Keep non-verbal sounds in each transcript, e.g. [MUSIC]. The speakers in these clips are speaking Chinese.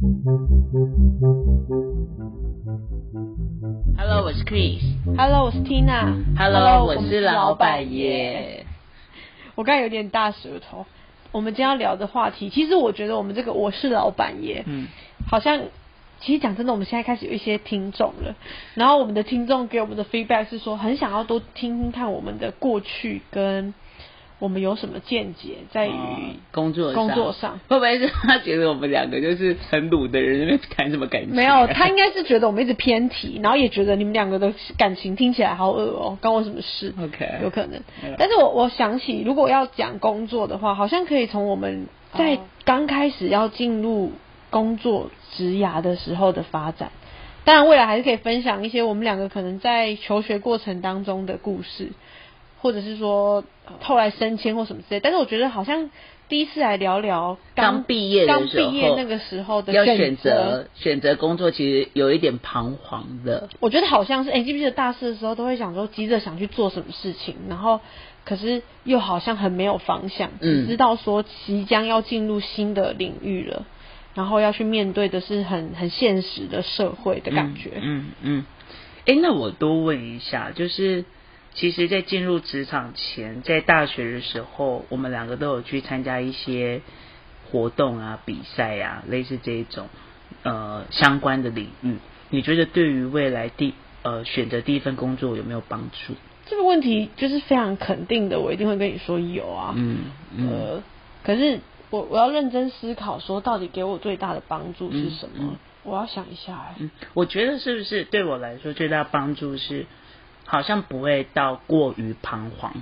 Hello，我是 Chris。Hello，我是 Tina。Hello，我是老板耶。我刚才有点大舌头。我们今天要聊的话题，其实我觉得我们这个我是老板耶，嗯，好像其实讲真的，我们现在开始有一些听众了。然后我们的听众给我们的 feedback 是说，很想要多听听看我们的过去跟我们有什么见解，在于哦工作工作上。会不会是他觉得我们两个就是很鲁的人，那边谈什么感情？没有，他应该是觉得我们一直偏题，然后也觉得你们两个的感情听起来好恶哦、关我什么事 OK 有可能嗯。但是我我想起，如果要讲工作的话，好像可以从我们在哦刚开始要进入工作职涯的时候的发展。当然，未来还是可以分享一些我们两个可能在求学过程当中的故事，或者是说呃后来升迁或什么之类。但是我觉得好像第一次来聊聊刚毕业的刚毕业那个时候的要选选择选择工作，其实有一点彷徨的。我觉得好像是，哎、记不记得大四的时候都会想说急着想去做什么事情，然后可是又好像很没有方向，嗯只知道说即将要进入新的领域了，然后要去面对的是很很现实的社会的感觉。嗯嗯。哎、那我多问一下，就是其实，在进入职场前，在大学的时候，我们两个都有去参加一些活动啊、比赛啊，类似这一种呃相关的领域。你觉得对于未来第呃选择第一份工作有没有帮助？这个问题就是非常肯定的，我一定会跟你说有啊。嗯嗯呃，可是我我要认真思考，说到底给我最大的帮助是什么？嗯嗯我要想一下、哎。嗯，我觉得是不是对我来说最大帮助是，好像不会到过于彷徨。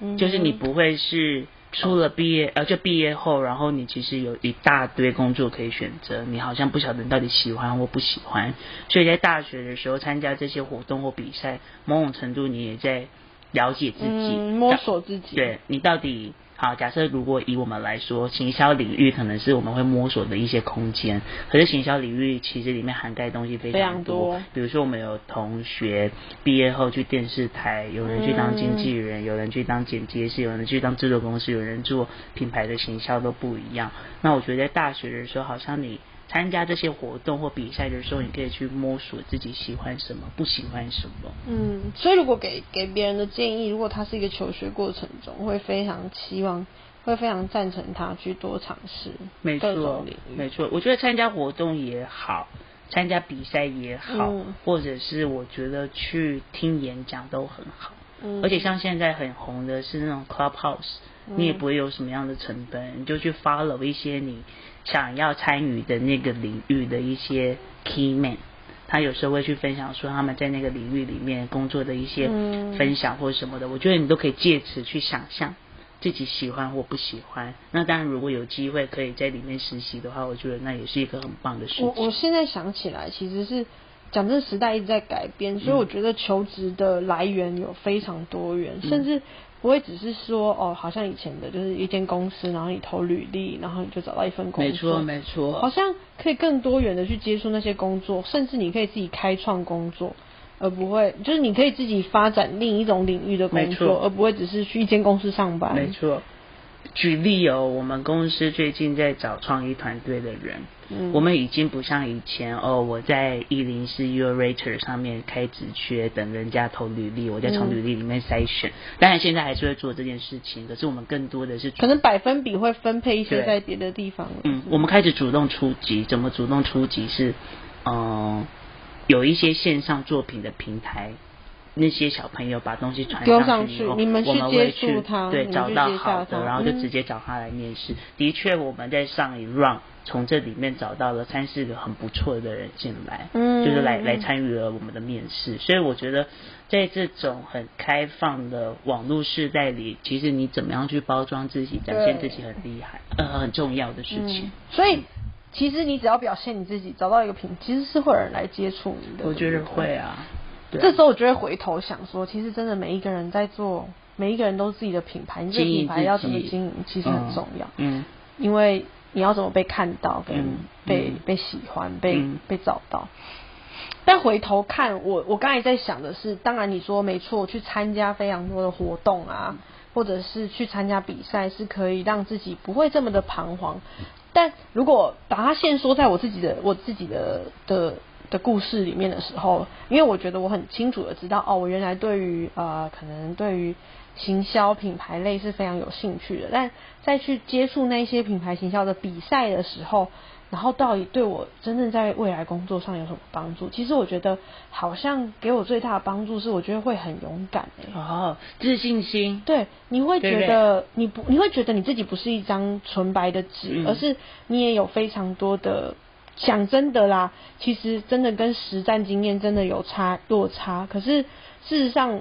嗯就是你不会是出了毕业，呃，就毕业后，然后你其实有一大堆工作可以选择，你好像不晓得你到底喜欢或不喜欢，所以在大学的时候参加这些活动或比赛，某种程度你也在了解自己，嗯摸索自己。对你到底好。假设如果以我们来说，行销领域可能是我们会摸索的一些空间，可是行销领域其实里面涵盖的东西非非常常多比如说，我们有同学毕业后去电视台，有人去当经纪人，有人去当剪接师，有人去当制作公司，有人做品牌的行销都不一样。那我觉得在大学的时候，好像你参加这些活动或比赛的时候，你可以去摸索自己喜欢什么，不喜欢什么。嗯，所以如果给给别人的建议，如果他是一个求学过程中，会非常期望，会非常赞成他去多尝试没错。没错。我觉得参加活动也好，参加比赛也好，嗯或者是我觉得去听演讲都很好。嗯而且像现在很红的是那种 Clubhouse，、你也不会有什么样的成本，你就去 follow 一些你想要参与的那个领域的一些 key man。他有时候会去分享说他们在那个领域里面工作的一些嗯分享或者什么的，我觉得你都可以借此去想象自己喜欢或不喜欢。那当然，如果有机会可以在里面实习的话，我觉得那也是一个很棒的事我我情。现在想起来，其实是讲真，时代一直在改变，所以我觉得求职的来源有非常多元，嗯甚至不会只是说哦，好像以前的就是一间公司，然后你投履历，然后你就找到一份工作。没错，没错。好像可以更多元的去接触那些工作，甚至你可以自己开创工作，而不会就是你可以自己发展另一种领域的工作，而不会只是去一间公司上班。没错。举例哦，我们公司最近在找创意团队的人，嗯我们已经不像以前哦，我在一零四 U Rater 上面开职缺，等人家投履历，我再从嗯履历里面筛选。当然现在还是会做这件事情，可是我们更多的是可能百分比会分配一些在别的地方。嗯，我们开始主动出击。怎么主动出击是，嗯、有一些线上作品的平台，那些小朋友把东西传丢上去去以后，你们去我们接会去触他对，找到好的，然后就嗯直接找他来面试。的确，我们在上一 round 从这里面找到了三四个很不错的人进来，嗯就是来来参与了我们的面试。所以我觉得，在这种很开放的网络时代里，其实你怎么样去包装自己，展现自己很厉害，呃，很重要的事情。嗯，所以其实你只要表现你自己，找到一个平，其实是会有人来接触你的。我觉得会啊。对啊这时候我就会回头想说，其实真的每一个人在做，每一个人都是自己的品牌，你这个品牌要怎么经营，其实很重要。嗯因为你要怎么被看到，跟嗯被、嗯被喜欢，被、嗯被找到。但回头看，我我刚才在想的是，当然你说没错，去参加非常多的活动啊，或者是去参加比赛，是可以让自己不会这么的彷徨。但如果把它限缩在我自己的我自己的的的故事里面的时候，因为我觉得我很清楚的知道，哦，我原来对于呃，可能对于行销品牌类是非常有兴趣的，但再去接触那些品牌行销的比赛的时候。然后到底对我真正在未来工作上有什么帮助？其实我觉得好像给我最大的帮助是，我觉得会很勇敢诶。哦，自信心。对，你会觉得你不，你会觉得你自己不是一张纯白的纸，而是你也有非常多的讲真的啦。其实真的跟实战经验真的有差落差。可是事实上，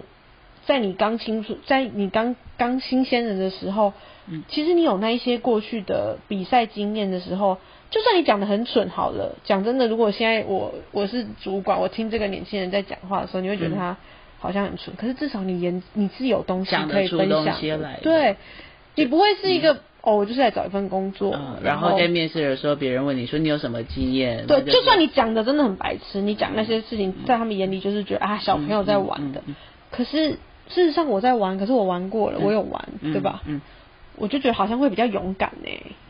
在你刚清楚，在你刚刚新鲜人的时候，嗯，其实你有那一些过去的比赛经验的时候。就算你讲的很蠢好了，讲真的，如果现在我我是主管，我听这个年轻人在讲话的时候，你会觉得他好像很蠢。可是至少你言你是有东西可以分享，对，你不会是一个哦，我就是来找一份工作。然后在面试的时候，别人问你说你有什么经验？对，就算你讲的真的很白痴，你讲那些事情在他们眼里就是觉得啊小朋友在玩的。可是事实上我在玩，可是我玩过了，我有玩，对吧？嗯，我就觉得好像会比较勇敢呢。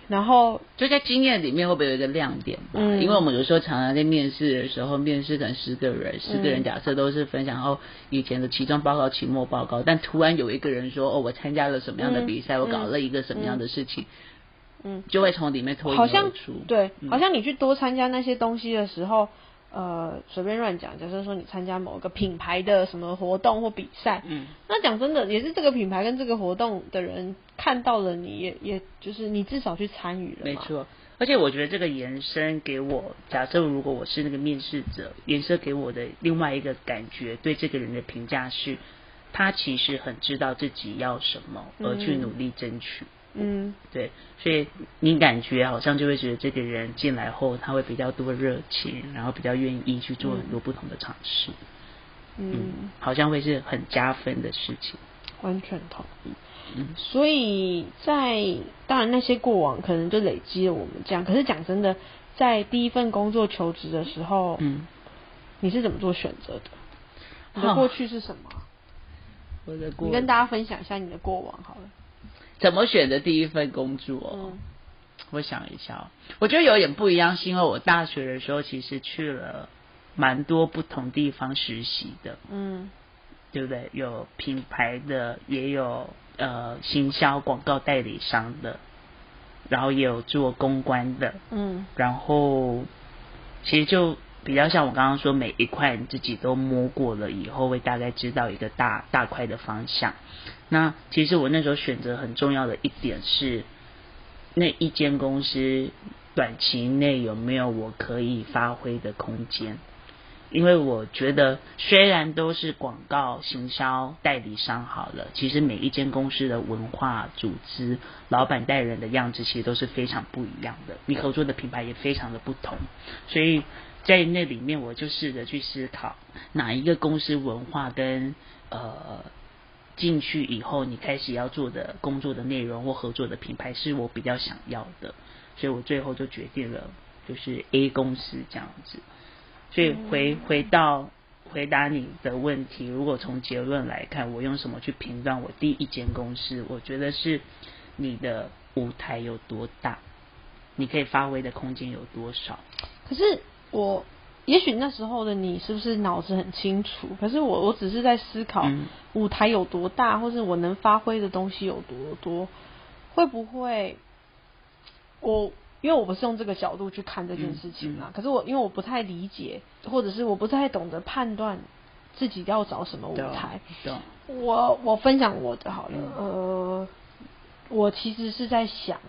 然后就在经验里面会不会有一个亮点吧？嗯，因为我们有时候常常在面试的时候，面试可能十个人，十个人假设都是分享哦以前的期中报告、期末报告，但突然有一个人说哦我参加了什么样的比赛，我搞了一个什么样的事情，嗯，就会从里面脱颖而出。对，好像你去多参加那些东西的时候。呃，随便乱讲，假设说你参加某个品牌的什么活动或比赛，嗯，那讲真的，也是这个品牌跟这个活动的人看到了你，也也就是你至少去参与了没错，而且我觉得这个延伸给我，假设如果我是那个面试者，延伸给我的另外一个感觉，对这个人的评价是，他其实很知道自己要什么，而去努力争取。嗯，对，所以你感觉好像就会觉得这个人进来后，他会比较多热情，然后比较愿意去做很多不同的尝试。嗯，好像会是很加分的事情。完全同意。嗯，所以在当然那些过往可能就累积了我们这样，可是讲真的，在第一份工作求职的时候，嗯，你是怎么做选择的？你的过去是什么？我的过，你跟大家分享一下你的过往好了。怎么选的第一份工作？我想一下，我觉得有点不一样，是因为我大学的时候其实去了蛮多不同地方实习的，嗯，对不对？有品牌的，也有呃行销广告代理商的，然后也有做公关的，嗯，然后其实就比较像我刚刚说，每一块你自己都摸过了以后，会大概知道一个大大块的方向。那其实我那时候选择很重要的一点是，那一间公司短期内有没有我可以发挥的空间？因为我觉得虽然都是广告行销代理商好了，其实每一间公司的文化、组织、老板带人的样子，其实都是非常不一样的。你合作的品牌也非常的不同，所以在那里面我就试着去思考哪一个公司文化跟呃。进去以后，你开始要做的工作的内容或合作的品牌是我比较想要的，所以我最后就决定了就是 A 公司这样子。所以回回到回答你的问题，如果从结论来看，我用什么去评断我第一间公司？我觉得是你的舞台有多大，你可以发挥的空间有多少。可是我。也许那时候的你是不是脑子很清楚？可是我我只是在思考舞台有多大，或是我能发挥的东西有多多，会不会我因为我不是用这个角度去看这件事情啊？可是我因为我不太理解，或者是我不太懂得判断自己要找什么舞台。我我分享我的好了，呃，我其实是在想，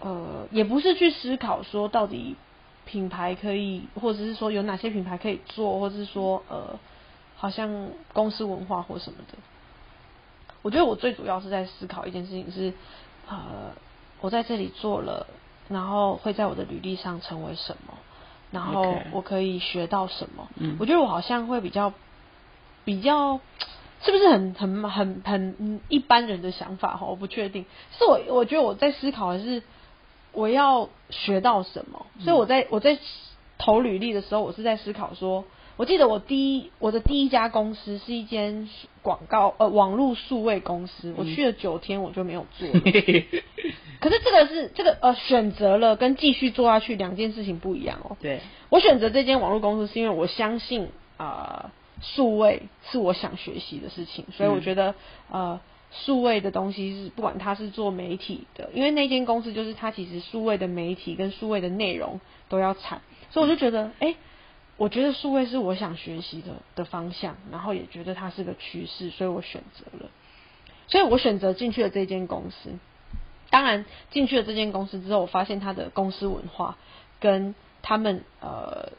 呃，也不是去思考说到底。品牌可以，或者是说有哪些品牌可以做，或者是说呃，好像公司文化或什么的。我觉得我最主要是在思考一件事情是，呃，我在这里做了，然后会在我的履历上成为什么，然后我可以学到什么。嗯，我觉得我好像会比较比较，是不是很很很很一般人的想法哈？我不确定。是我我觉得我在思考的是。我要学到什么？所以我在我在投履历的时候，我是在思考说，我记得我第一我的第一家公司是一间广告呃网络数位公司，我去了九天我就没有做。[LAUGHS] 可是这个是这个呃选择了跟继续做下去两件事情不一样哦。对，我选择这间网络公司是因为我相信啊，数位是我想学习的事情，所以我觉得呃。数位的东西是不管他是做媒体的，因为那间公司就是他其实数位的媒体跟数位的内容都要产，所以我就觉得，哎，我觉得数位是我想学习的的方向，然后也觉得它是个趋势，所以我选择了，所以我选择进去了这间公司。当然进去了这间公司之后，我发现他的公司文化跟他们呃。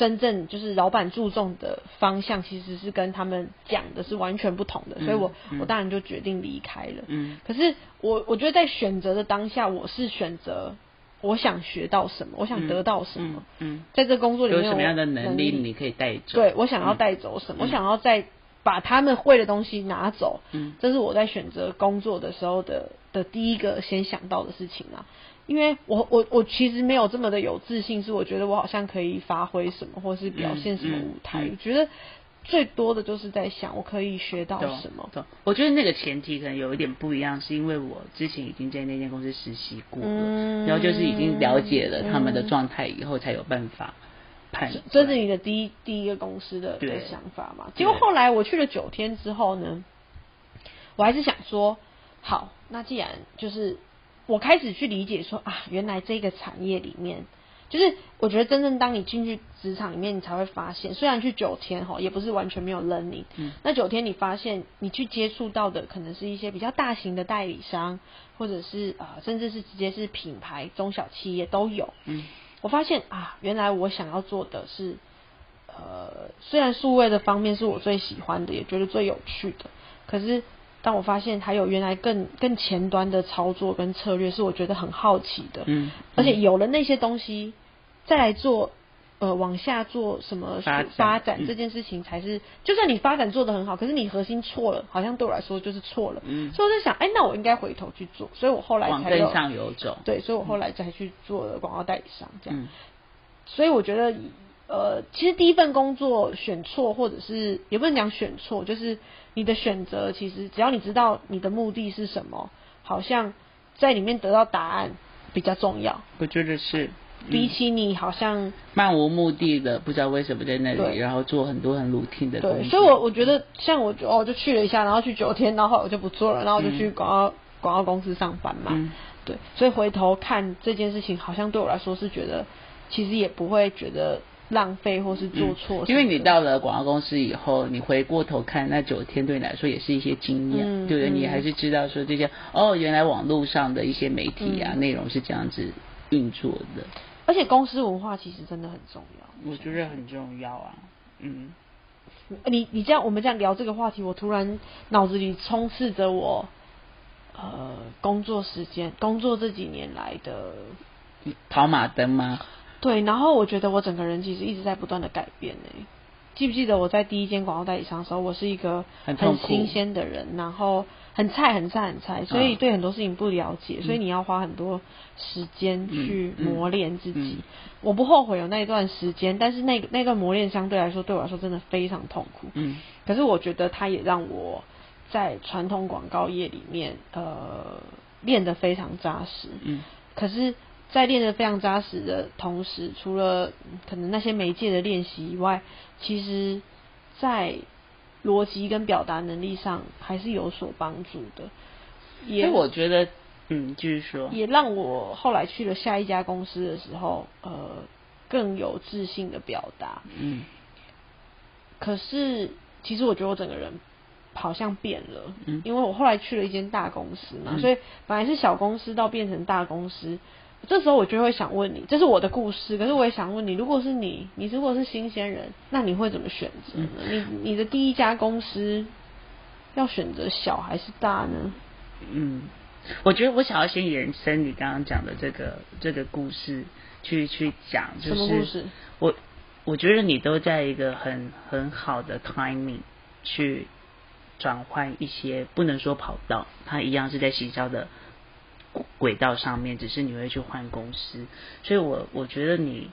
真正就是老板注重的方向，其实是跟他们讲的是完全不同的，所以我我当然就决定离开了。嗯，可是我我觉得在选择的当下，我是选择我想学到什么，我想得到什么。嗯，在这工作里面有什么样的能力你可以带走？对我想要带走什么？我想要在把他们会的东西拿走。嗯，这是我在选择工作的时候的的第一个先想到的事情啊。因为我我我其实没有这么的有自信，是我觉得我好像可以发挥什么，或是表现什么舞台。我觉得最多的就是在想我可以学到什么。我觉得那个前提可能有一点不一样，是因为我之前已经在那间公司实习过了，然后就是已经了解了他们的状态以后，才有办法判。这是你的第一第一个公司的的想法嘛？结果后来我去了九天之后呢，我还是想说，好，那既然就是。我开始去理解说啊，原来这个产业里面，就是我觉得真正当你进去职场里面，你才会发现，虽然去九天哈，也不是完全没有 learning。嗯。那九天你发现，你去接触到的可能是一些比较大型的代理商，或者是啊，甚至是直接是品牌中小企业都有。嗯。我发现啊，原来我想要做的是，呃，虽然数位的方面是我最喜欢的，也觉得最有趣的，可是。当我发现还有原来更更前端的操作跟策略，是我觉得很好奇的。嗯，而且有了那些东西，再来做呃往下做什么发展这件事情，才是就算你发展做的很好，可是你核心错了，好像对我来说就是错了。嗯，所以我在想，哎，那我应该回头去做。所以我后来才往上游走。对，所以我后来才去做了广告代理商这样。所以我觉得。呃，其实第一份工作选错，或者是也不能讲选错，就是你的选择，其实只要你知道你的目的是什么，好像在里面得到答案比较重要。我觉得是，比起你好像漫无目的的，不知道为什么在那里，然后做很多很 routine 的东西。所以，我我觉得像我哦，就去了一下，然后去九天，然后我就不做了，然后我就去广告广告公司上班嘛。对，所以回头看这件事情，好像对我来说是觉得，其实也不会觉得。浪费或是做错，因为你到了广告公司以后，你回过头看那九天，对你来说也是一些经验，对不对？你还是知道说这些哦，原来网络上的一些媒体啊内容是这样子运作的。而且公司文化其实真的很重要，我觉得很重要啊。嗯，你你这样我们这样聊这个话题，我突然脑子里充斥着我呃工作时间，工作这几年来的跑马灯吗？对，然后我觉得我整个人其实一直在不断的改变呢。记不记得我在第一间广告代理商的时候，我是一个很新鲜的人，然后很菜、很菜、很菜，所以对很多事情不了解，所以你要花很多时间去磨练自己。我不后悔有那一段时间，但是那那段磨练相对来说对我来说真的非常痛苦。嗯，可是我觉得它也让我在传统广告业里面呃练得非常扎实。嗯，可是。在练得非常扎实的同时，除了可能那些媒介的练习以外，其实，在逻辑跟表达能力上还是有所帮助的。也我觉得，嗯，就是说，也让我后来去了下一家公司的时候，呃，更有自信的表达。嗯。可是，其实我觉得我整个人好像变了，嗯，因为我后来去了一间大公司嘛，所以本来是小公司到变成大公司。这时候我就会想问你，这是我的故事，可是我也想问你，如果是你，你如果是新鲜人，那你会怎么选择呢？你你的第一家公司要选择小还是大呢？嗯，我觉得我想要先延伸你刚刚讲的这个这个故事去去讲，就是什么故事？我我觉得你都在一个很很好的 timing 去转换一些，不能说跑道，它一样是在行销的。轨道上面，只是你会去换公司，所以我我觉得你，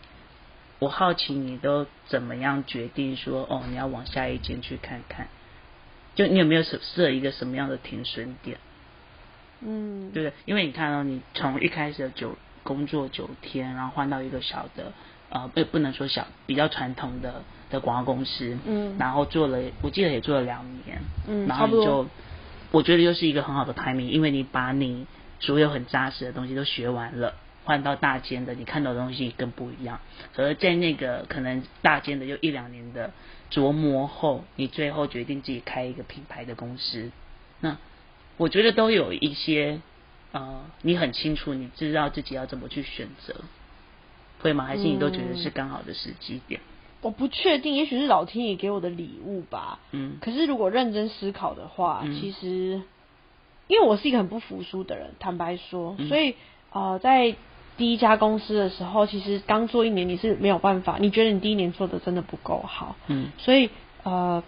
我好奇你都怎么样决定说哦，你要往下一间去看看，就你有没有设设一个什么样的停损点？嗯，对不对？因为你看到、你从一开始的九工作九天，然后换到一个小的呃不不能说小，比较传统的的广告公司，嗯。然后做了我记得也做了两年，嗯然后你就我觉得又是一个很好的 timing，因为你把你所有很扎实的东西都学完了。换到大间的，你看到的东西更不一样。而在那个可能大间的就一两年的琢磨后，你最后决定自己开一个品牌的公司，那我觉得都有一些呃，你很清楚，你知道自己要怎么去选择，会吗？还是你都觉得是刚好的时机点？我不确定，也许是老天爷给我的礼物吧。嗯可是如果认真思考的话，嗯其实因为我是一个很不服输的人，坦白说，嗯。所以呃，在第一家公司的时候，其实刚做一年你是没有办法，你觉得你第一年做的真的不够好，嗯。所以呃，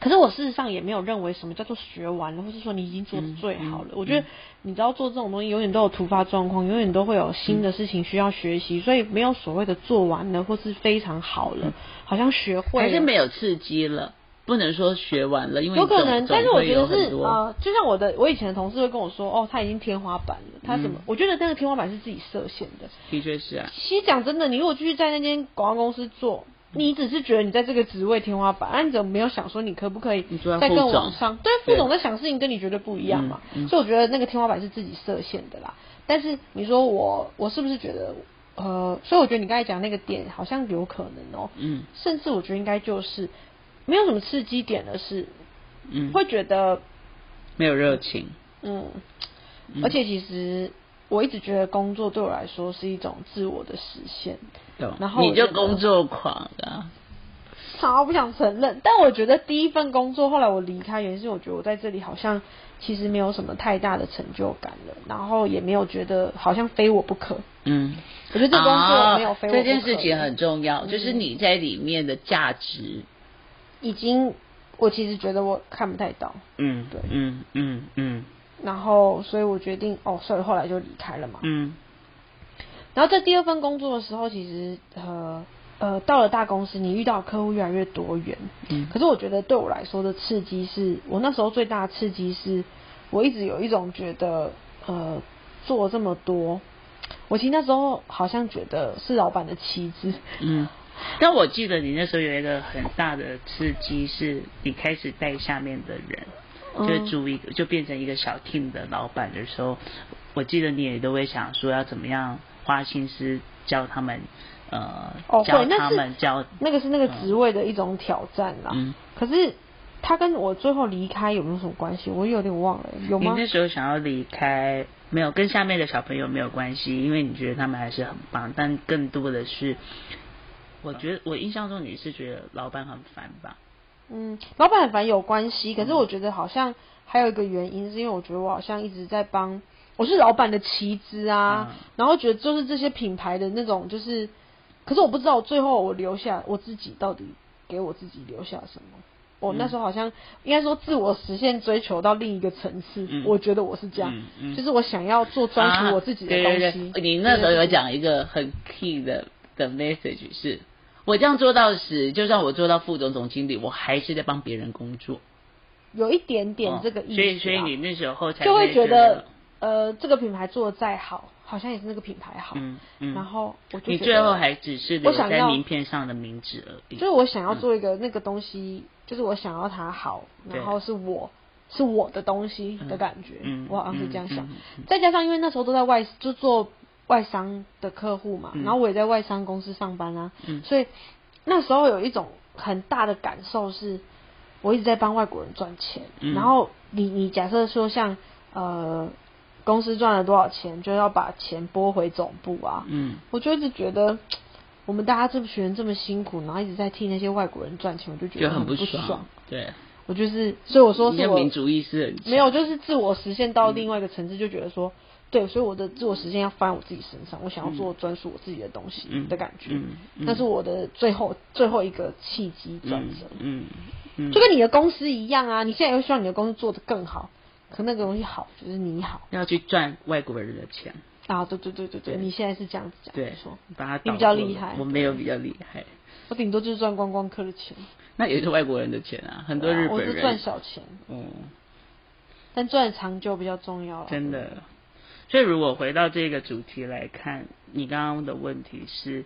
可是我事实上也没有认为什么叫做学完了，或是说你已经做的最好了。嗯嗯我觉得你知道做这种东西，永远都有突发状况，永远都会有新的事情需要学习，所以没有所谓的做完了或是非常好了，好像学会了还是没有刺激了，不能说学完了，因为有可能，但是我觉得是总会有很多呃，就像我的我以前的同事会跟我说，哦，他已经天花板了，他什么？嗯我觉得那个天花板是自己设限的。的确是啊，其实讲真的，你如果继续在那间广告公司做，你只是觉得你在这个职位天花板，那、你怎么没有想说你可不可以你做到再更副总往上？对，副总在想事情跟你绝对不一样嘛，嗯嗯所以我觉得那个天花板是自己设限的啦。但是你说我我是不是觉得呃，所以我觉得你刚才讲那个点好像有可能哦、嗯甚至我觉得应该就是没有什么刺激点的事，嗯，会觉得没有热情，嗯，嗯。而且其实我一直觉得工作对我来说是一种自我的实现，懂。然后你就工作狂啊，超不想承认。但我觉得第一份工作后来我离开，原因是我觉得我在这里好像其实没有什么太大的成就感了，然后也没有觉得好像非我不可。嗯。我觉得这工作没有非我不可、哦这件事情很重要，嗯就是你在里面的价值，已经，我其实觉得我看不太到，嗯，对嗯嗯嗯然后所以我决定哦，所以后来就离开了嘛。嗯然后在第二份工作的时候，其实呃呃，到了大公司，你遇到的客户越来越多元。嗯可是我觉得对我来说的刺激是，我那时候最大的刺激是，我一直有一种觉得，呃，做了这么多，我其实那时候好像觉得是老板的妻子。嗯。但我记得你那时候有一个很大的刺激，是你开始带下面的人，嗯就是组一个，就变成一个小 team 的老板的时候，我记得你也都会想说要怎么样花心思教他们，呃，哦，教他是们教，那个是那个职位的一种挑战啦。嗯可是他跟我最后离开有没有什么关系？我有点忘了，有吗？你那时候想要离开，没有跟下面的小朋友没有关系，因为你觉得他们还是很棒，但更多的是，我觉得我印象中你是觉得老板很烦吧？嗯，老板很烦有关系，可是我觉得好像还有一个原因，是因为我觉得我好像一直在帮，我是老板的旗帜啊，嗯。然后觉得就是这些品牌的那种，就是，可是我不知道最后我留下我自己到底给我自己留下什么。我那时候好像应该说自我实现追求到另一个层次，嗯。我觉得我是这样，嗯嗯。就是我想要做专属我自己的东西。啊对。对对，你那时候有讲一个很 key 的的 message 是，我这样做到时，就算我做到副总总经理，我还是在帮别人工作。有一点点这个意思、啊哦所以所以你那时候才就会觉觉得得，呃，这个品牌做的再好，好像也是那个品牌好。嗯嗯，然后我就你觉得最后还只是留我想要在名片上的名字而已。就是我想要做一个那个东西，就是我想要它好，然后是我是我的东西的感觉，嗯我好像是这样想。再加上因为那时候都在外就做外商的客户嘛，嗯。然后我也在外商公司上班啊，嗯。所以那时候有一种很大的感受是，我一直在帮外国人赚钱，嗯。然后你你假设说像呃公司赚了多少钱，就要把钱拨回总部啊，嗯。我就一直觉得我们大家这群人这么辛苦，然后一直在替那些外国人赚钱，我就觉得很不很爽。对，我就是，所以我说是我民族意识很强没有，就是自我实现到另外一个层次，就觉得说，对，所以我的自我实现要放在我自己身上，我想要做专属我自己的东西嗯的感觉，嗯嗯那是我的最后最后一个契机转折。嗯嗯，就跟你的公司一样啊，你现在又希望你的公司做得更好，可那个东西好就是你好要去赚外国人的钱。啊，对对对对对，对你现在是这样子讲，对没错，，把它你比较厉害我没有比较厉害，我顶多就是赚观光客的钱，那也是外国人的钱啊，很多日我本人。是赚小钱，嗯，但赚的长久比较重要了真的。所以如果回到这个主题来看，你刚刚的问题是，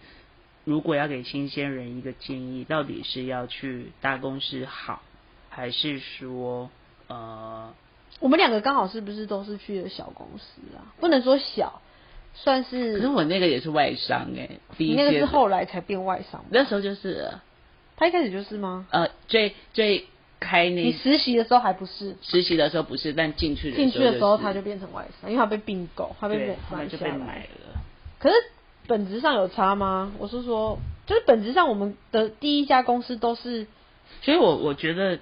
如果要给新鲜人一个建议，到底是要去大公司好，还是说呃，我们两个刚好是不是都是去的小公司啊？不能说小，算是可是是我那个也是外商哎、第你那个是后来才变外商，那时候就是他一开始就是吗？呃最最开那你实习的时候还不是，实习的时候不是，但进去的进去的时候就是他就变成外商，因为他被并购，他被对买他就被买。了。可是本质上有差吗？我是说，就是本质上我们的第一家公司都是，所以我我觉得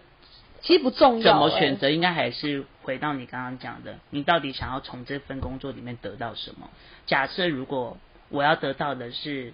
其实不重要、怎么欸选择，应该还是回到你刚刚讲的，你到底想要从这份工作里面得到什么？假设如果我要得到的是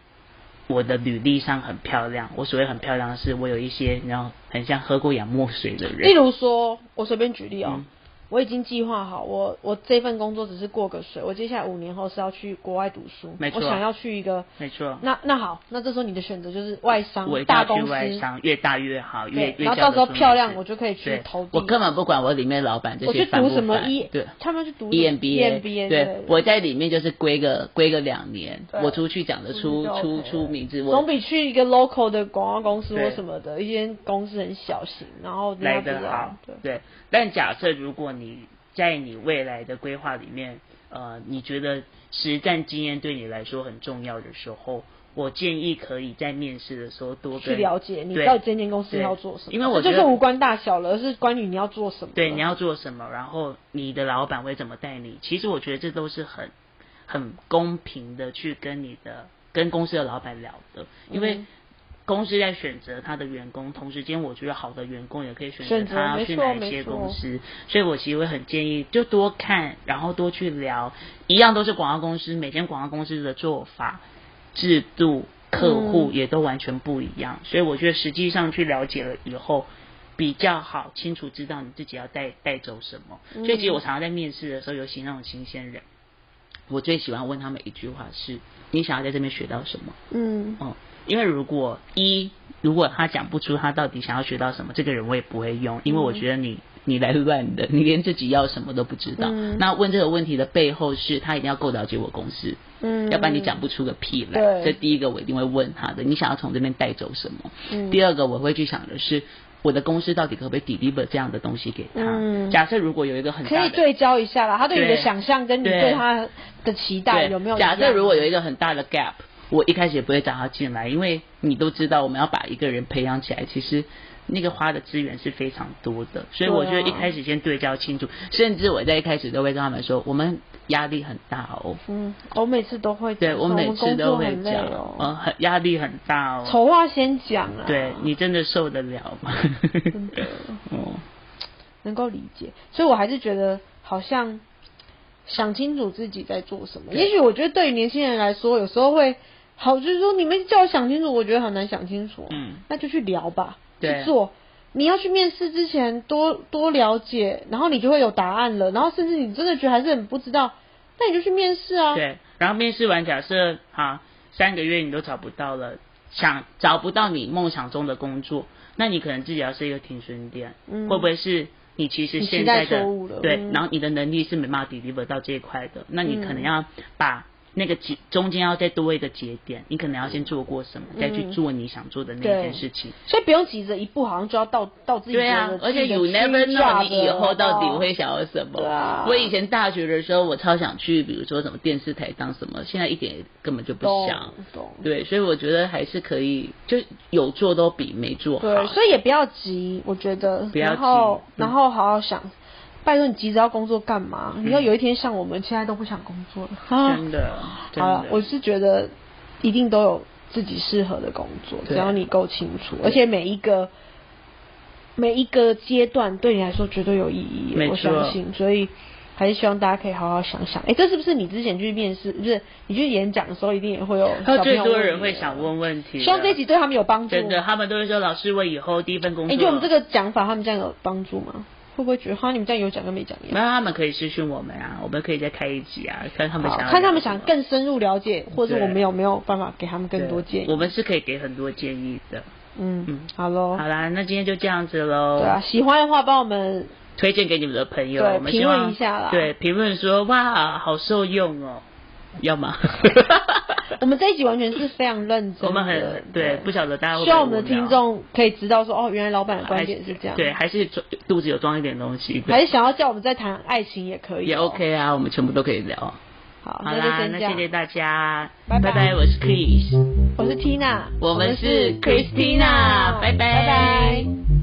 我的履历上很漂亮，我所谓很漂亮的是我有一些然后很像喝过洋墨水的人。例，如说，我随便举例哦、嗯我已经计划好，我我这份工作只是过个水，我接下来五年后是要去国外读书，没错我想要去一个，没错。那那好，那这时候你的选择就是外商大公司，外商，越大越好，越然后到时候漂亮，我就可以去投资。我根本不管我里面老板这些我去读什么烦 E，对。他们去读 EMBA，EMBA 对，我在里面就是归个归个两年，我出去讲得出出出名字，我总比去一个 local 的广告公司或什么的，一间公司很小型，然后人来得好对，，对。但假设如果你在你未来的规划里面，呃，你觉得实战经验对你来说很重要的时候，我建议可以在面试的时候多去了解你对到底这间公司要做什么，因为我觉得这就是无关大小了，而是关于你要做什么。对你要做什么，然后你的老板会怎么带你。其实我觉得这都是很很公平的去跟你的跟公司的老板聊的，因为嗯公司在选择他的员工，同时间我觉得好的员工也可以选择他要去哪一些公司，所以我其实会很建议就多看，然后多去聊，一样都是广告公司，每间广告公司的做法、制度、客户嗯也都完全不一样，所以我觉得实际上去了解了以后。比较好，清楚知道你自己要带带走什么。嗯所以其实我常常在面试的时候，尤其那种新鲜人，我最喜欢问他们一句话是：你想要在这边学到什么？嗯，哦，因为如果一如果他讲不出他到底想要学到什么，这个人我也不会用，因为我觉得你你来乱的，[LAUGHS] 你连自己要什么都不知道。嗯那问这个问题的背后是他一定要够了解我公司，嗯，要不然你讲不出个屁来。对这第一个我一定会问他的，你想要从这边带走什么？嗯第二个我会去想的是。我的公司到底可不可以 deliver 这样的东西给他？嗯假设如果有一个很可以对焦一下啦，他对你的想象跟你对对他的期待有没有？假设如果有一个很大的 gap，我一开始也不会找他进来，因为你都知道我们要把一个人培养起来，其实那个花的资源是非常多的，所以我觉得一开始先对焦清楚，甚至我在一开始都会跟他们说，我们压力很大哦。嗯，我每次都会，对我每次都会讲，哦。嗯，很压力很大哦。丑话先讲啊，对你真的受得了吗？真的 [LAUGHS] 哦，能够理解，所以我还是觉得好像想清楚自己在做什么。也许我觉得对于年轻人来说，有时候会好，就是说你们叫我想清楚，我觉得很难想清楚。嗯，那就去聊吧，去做。你要去面试之前多多了解，然后你就会有答案了。然后甚至你真的觉得还是很不知道，那你就去面试啊。对，然后面试完，假设哈三个月你都找不到了，想找不到你梦想中的工作，那你可能自己要是一个停损点，嗯会不会是你其实现在的对，嗯然后你的能力是没办法 deliver 到这一块的，那你可能嗯要把那个节中间要再多一个节点，你可能要先做过什么，再去嗯做你想做的那对件事情。所以不用急着一步，好像就要到到自己对啊，而且 you never know 你以后到底的会想要什么。对啊我以前大学的时候，我超想去，比如说什么电视台当什么，现在一点也根本就不想。懂。对，所以我觉得还是可以，就有做都比没做好。对，所以也不要急，我觉得。不要然后急嗯然后好好想，拜托你急着要工作干嘛？你要有一天像我们现在都不想工作了。真的，好了，我是觉得一定都有自己适合的工作，只要你够清楚，而且每一个每一个阶段对你来说绝对有意义，我相信，所以。还是希望大家可以好好想想，哎、这是不是你之前去面试，不是你去演讲的时候，一定也会有还有最多人会想问问题。希望这一集对他们有帮助。真的，他们都会说老师，我以后第一份工作哎、作，就我们这个讲法，他们这样有帮助吗？会不会觉得哈，你们这样有讲跟没讲一样？那他们可以私讯我们啊，我们可以再开一集啊，看他们想看他们想更深入了解，或者我们有没有办法给他们更多建议？我们是可以给很多建议的。嗯嗯好喽。好啦，那今天就这样子喽。对啊，喜欢的话帮我们推荐给你们的朋友，对我们评论一下啦对，评论说哇，好受用哦，要吗？[LAUGHS] 我们这一集完全是非常认真，我们很对，不晓得大家希望我们的听众可以知道说，哦，原来老板的观还点是这样，对，，还是装肚子有装一点东西，还是想要叫我们再谈爱情也可以、也哦，OK 啊，我们全部都可以聊。好，好那就那谢谢大家，拜拜拜，我是 Chris，我是 Tina，我们是 Christina，拜拜。拜拜。